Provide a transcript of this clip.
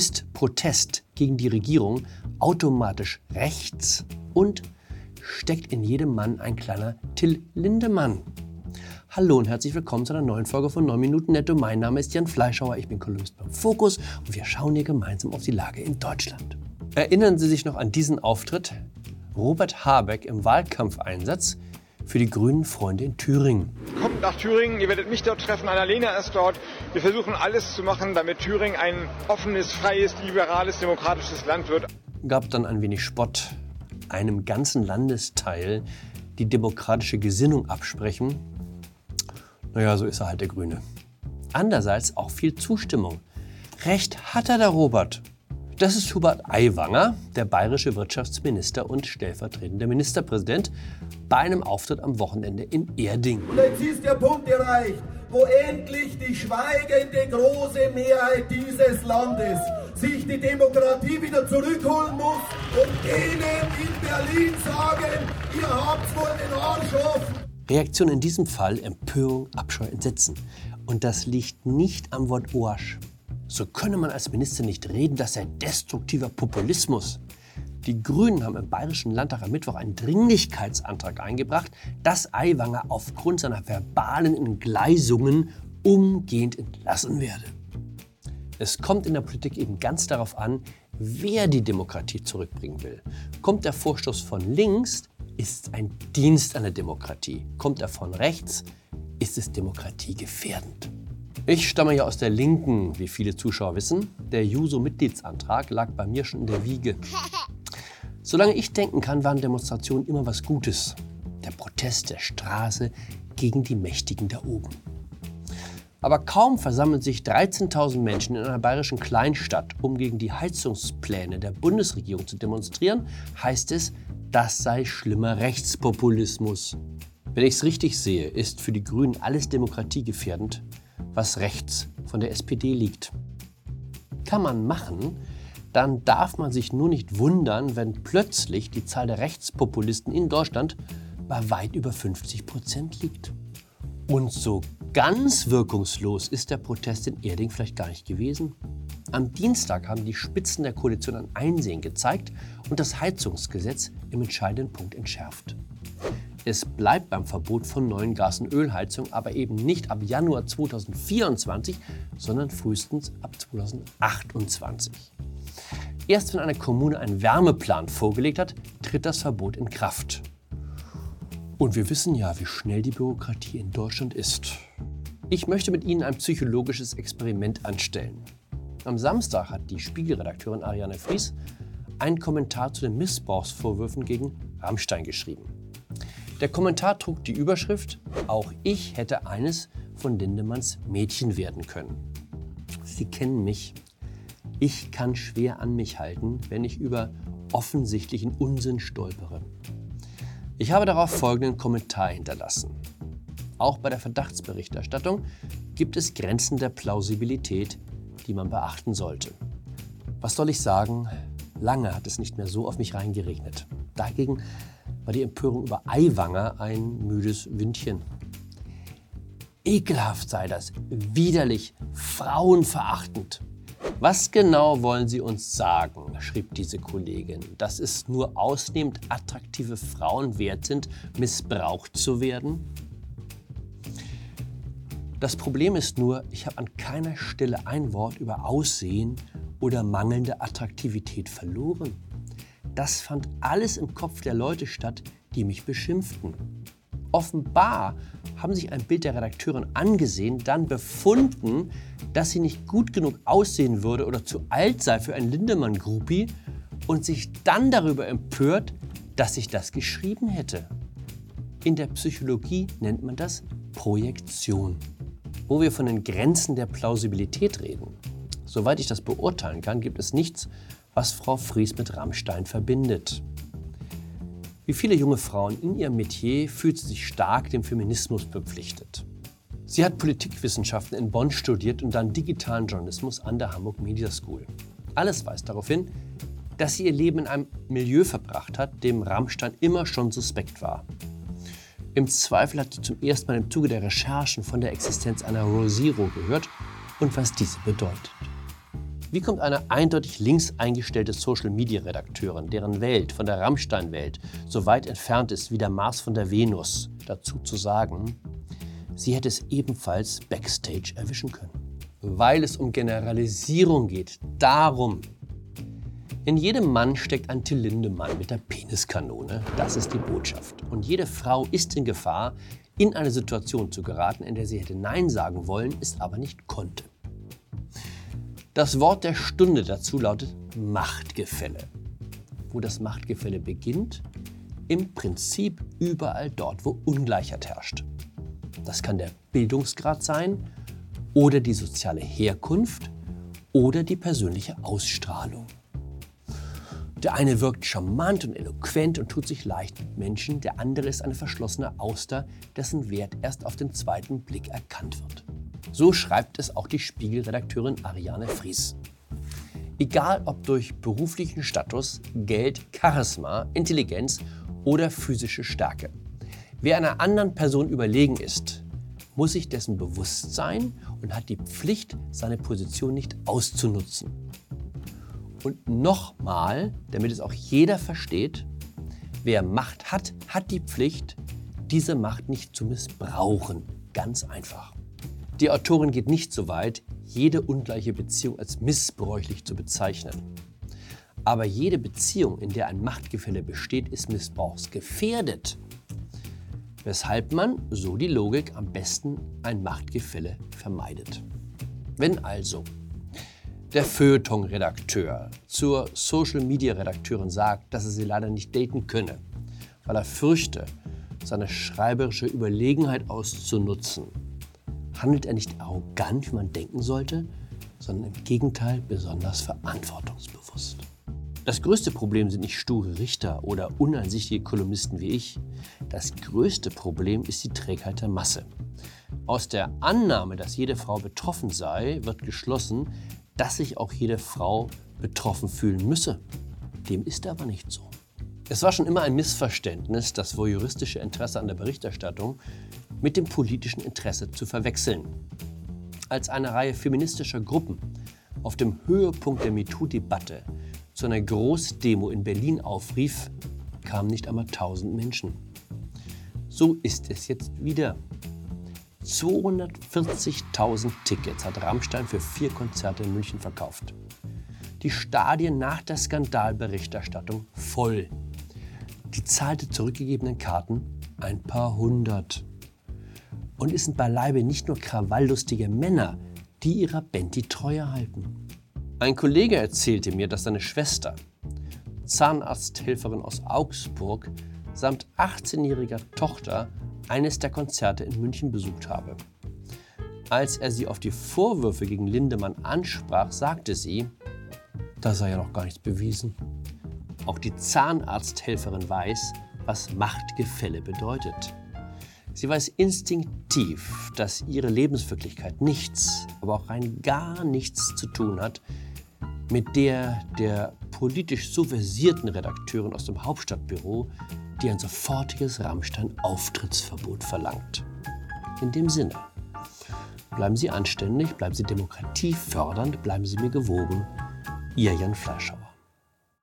Ist Protest gegen die Regierung automatisch rechts und steckt in jedem Mann ein kleiner Till Lindemann? Hallo und herzlich willkommen zu einer neuen Folge von 9 Minuten Netto. Mein Name ist Jan Fleischhauer, ich bin Kolumnist beim Fokus und wir schauen hier gemeinsam auf die Lage in Deutschland. Erinnern Sie sich noch an diesen Auftritt? Robert Habeck im Wahlkampfeinsatz für die grünen Freunde in Thüringen. Kommt nach Thüringen, ihr werdet mich dort treffen, Annalena ist dort. Wir versuchen alles zu machen, damit Thüringen ein offenes, freies, liberales, demokratisches Land wird. Gab dann ein wenig Spott, einem ganzen Landesteil die demokratische Gesinnung absprechen. Naja, so ist er halt der Grüne. Andererseits auch viel Zustimmung. Recht hat er, der Robert. Das ist Hubert Aiwanger, der bayerische Wirtschaftsminister und stellvertretender Ministerpräsident, bei einem Auftritt am Wochenende in Erding. Und jetzt ist der Punkt erreicht, wo endlich die schweigende große Mehrheit dieses Landes sich die Demokratie wieder zurückholen muss und denen in Berlin sagen, ihr habt wohl den Arsch offen. Reaktion in diesem Fall Empörung, Abscheu, Entsetzen. Und das liegt nicht am Wort Arsch. So könne man als Minister nicht reden, das sei destruktiver Populismus. Die Grünen haben im Bayerischen Landtag am Mittwoch einen Dringlichkeitsantrag eingebracht, dass Aiwanger aufgrund seiner verbalen Entgleisungen umgehend entlassen werde. Es kommt in der Politik eben ganz darauf an, wer die Demokratie zurückbringen will. Kommt der Vorstoß von links, ist es ein Dienst an der Demokratie. Kommt er von rechts, ist es demokratiegefährdend. Ich stamme ja aus der Linken, wie viele Zuschauer wissen. Der Juso-Mitgliedsantrag lag bei mir schon in der Wiege. Solange ich denken kann, waren Demonstrationen immer was Gutes. Der Protest der Straße gegen die Mächtigen da oben. Aber kaum versammeln sich 13.000 Menschen in einer bayerischen Kleinstadt, um gegen die Heizungspläne der Bundesregierung zu demonstrieren, heißt es, das sei schlimmer Rechtspopulismus. Wenn ich es richtig sehe, ist für die Grünen alles demokratiegefährdend, was rechts von der SPD liegt. Kann man machen, dann darf man sich nur nicht wundern, wenn plötzlich die Zahl der Rechtspopulisten in Deutschland bei weit über 50 Prozent liegt. Und so ganz wirkungslos ist der Protest in Erding vielleicht gar nicht gewesen. Am Dienstag haben die Spitzen der Koalition ein Einsehen gezeigt und das Heizungsgesetz im entscheidenden Punkt entschärft. Es bleibt beim Verbot von neuen Gas- und Ölheizungen, aber eben nicht ab Januar 2024, sondern frühestens ab 2028. Erst wenn eine Kommune einen Wärmeplan vorgelegt hat, tritt das Verbot in Kraft. Und wir wissen ja, wie schnell die Bürokratie in Deutschland ist. Ich möchte mit Ihnen ein psychologisches Experiment anstellen. Am Samstag hat die Spiegelredakteurin Ariane Fries einen Kommentar zu den Missbrauchsvorwürfen gegen Rammstein geschrieben. Der Kommentar trug die Überschrift Auch ich hätte eines von Lindemanns Mädchen werden können. Sie kennen mich. Ich kann schwer an mich halten, wenn ich über offensichtlichen Unsinn stolpere. Ich habe darauf folgenden Kommentar hinterlassen. Auch bei der Verdachtsberichterstattung gibt es Grenzen der Plausibilität, die man beachten sollte. Was soll ich sagen? Lange hat es nicht mehr so auf mich reingeregnet. Dagegen war die Empörung über Eiwanger ein müdes Windchen. Ekelhaft sei das, widerlich, frauenverachtend. Was genau wollen Sie uns sagen, schrieb diese Kollegin, dass es nur ausnehmend attraktive Frauen wert sind, missbraucht zu werden? Das Problem ist nur, ich habe an keiner Stelle ein Wort über Aussehen oder mangelnde Attraktivität verloren. Das fand alles im Kopf der Leute statt, die mich beschimpften. Offenbar haben sich ein Bild der Redakteurin angesehen, dann befunden, dass sie nicht gut genug aussehen würde oder zu alt sei für ein Lindemann-Groupie und sich dann darüber empört, dass ich das geschrieben hätte. In der Psychologie nennt man das Projektion. Wo wir von den Grenzen der Plausibilität reden. Soweit ich das beurteilen kann, gibt es nichts, was Frau Fries mit Rammstein verbindet. Wie viele junge Frauen in ihrem Metier fühlt sie sich stark dem Feminismus verpflichtet. Sie hat Politikwissenschaften in Bonn studiert und dann digitalen Journalismus an der Hamburg Media School. Alles weist darauf hin, dass sie ihr Leben in einem Milieu verbracht hat, dem Rammstein immer schon suspekt war. Im Zweifel hat sie zum ersten Mal im Zuge der Recherchen von der Existenz einer Rosiro gehört und was diese bedeutet. Wie kommt eine eindeutig links eingestellte Social-Media-Redakteurin, deren Welt von der Rammstein-Welt so weit entfernt ist wie der Mars von der Venus, dazu zu sagen, sie hätte es ebenfalls backstage erwischen können? Weil es um Generalisierung geht, darum. In jedem Mann steckt ein Till Lindemann mit der Peniskanone, das ist die Botschaft. Und jede Frau ist in Gefahr, in eine Situation zu geraten, in der sie hätte Nein sagen wollen, es aber nicht konnte. Das Wort der Stunde dazu lautet Machtgefälle. Wo das Machtgefälle beginnt? Im Prinzip überall dort, wo Ungleichheit herrscht. Das kann der Bildungsgrad sein oder die soziale Herkunft oder die persönliche Ausstrahlung. Der eine wirkt charmant und eloquent und tut sich leicht mit Menschen, der andere ist eine verschlossene Auster, dessen Wert erst auf den zweiten Blick erkannt wird. So schreibt es auch die Spiegelredakteurin Ariane Fries. Egal ob durch beruflichen Status, Geld, Charisma, Intelligenz oder physische Stärke. Wer einer anderen Person überlegen ist, muss sich dessen bewusst sein und hat die Pflicht, seine Position nicht auszunutzen. Und nochmal, damit es auch jeder versteht, wer Macht hat, hat die Pflicht, diese Macht nicht zu missbrauchen. Ganz einfach. Die Autorin geht nicht so weit, jede ungleiche Beziehung als missbräuchlich zu bezeichnen. Aber jede Beziehung, in der ein Machtgefälle besteht, ist missbrauchsgefährdet. Weshalb man, so die Logik, am besten ein Machtgefälle vermeidet. Wenn also der Feuilleton-Redakteur zur Social-Media-Redakteurin sagt, dass er sie leider nicht daten könne, weil er fürchte, seine schreiberische Überlegenheit auszunutzen, handelt er nicht arrogant, wie man denken sollte, sondern im Gegenteil besonders verantwortungsbewusst. Das größte Problem sind nicht sture Richter oder uneinsichtige Kolumnisten wie ich. Das größte Problem ist die Trägheit der Masse. Aus der Annahme, dass jede Frau betroffen sei, wird geschlossen, dass sich auch jede Frau betroffen fühlen müsse. Dem ist aber nicht so. Es war schon immer ein Missverständnis, das voyeuristische Interesse an der Berichterstattung mit dem politischen Interesse zu verwechseln. Als eine Reihe feministischer Gruppen auf dem Höhepunkt der MeToo-Debatte zu einer Großdemo in Berlin aufrief, kamen nicht einmal 1000 Menschen. So ist es jetzt wieder. 240.000 Tickets hat Rammstein für vier Konzerte in München verkauft. Die Stadien nach der Skandalberichterstattung voll. Die Zahl der zurückgegebenen Karten ein paar hundert. Und es sind beileibe nicht nur krawalllustige Männer, die ihrer Band die Treue halten. Ein Kollege erzählte mir, dass seine Schwester, Zahnarzthelferin aus Augsburg, samt 18-jähriger Tochter eines der Konzerte in München besucht habe. Als er sie auf die Vorwürfe gegen Lindemann ansprach, sagte sie, da sei ja noch gar nichts bewiesen. Auch die Zahnarzthelferin weiß, was Machtgefälle bedeutet. Sie weiß instinktiv, dass ihre Lebenswirklichkeit nichts, aber auch rein gar nichts zu tun hat mit der der politisch so versierten Redakteurin aus dem Hauptstadtbüro, die ein sofortiges Rammstein-Auftrittsverbot verlangt. In dem Sinne, bleiben Sie anständig, bleiben Sie demokratiefördernd, bleiben Sie mir gewogen. Ihr Jan Fleischhauer.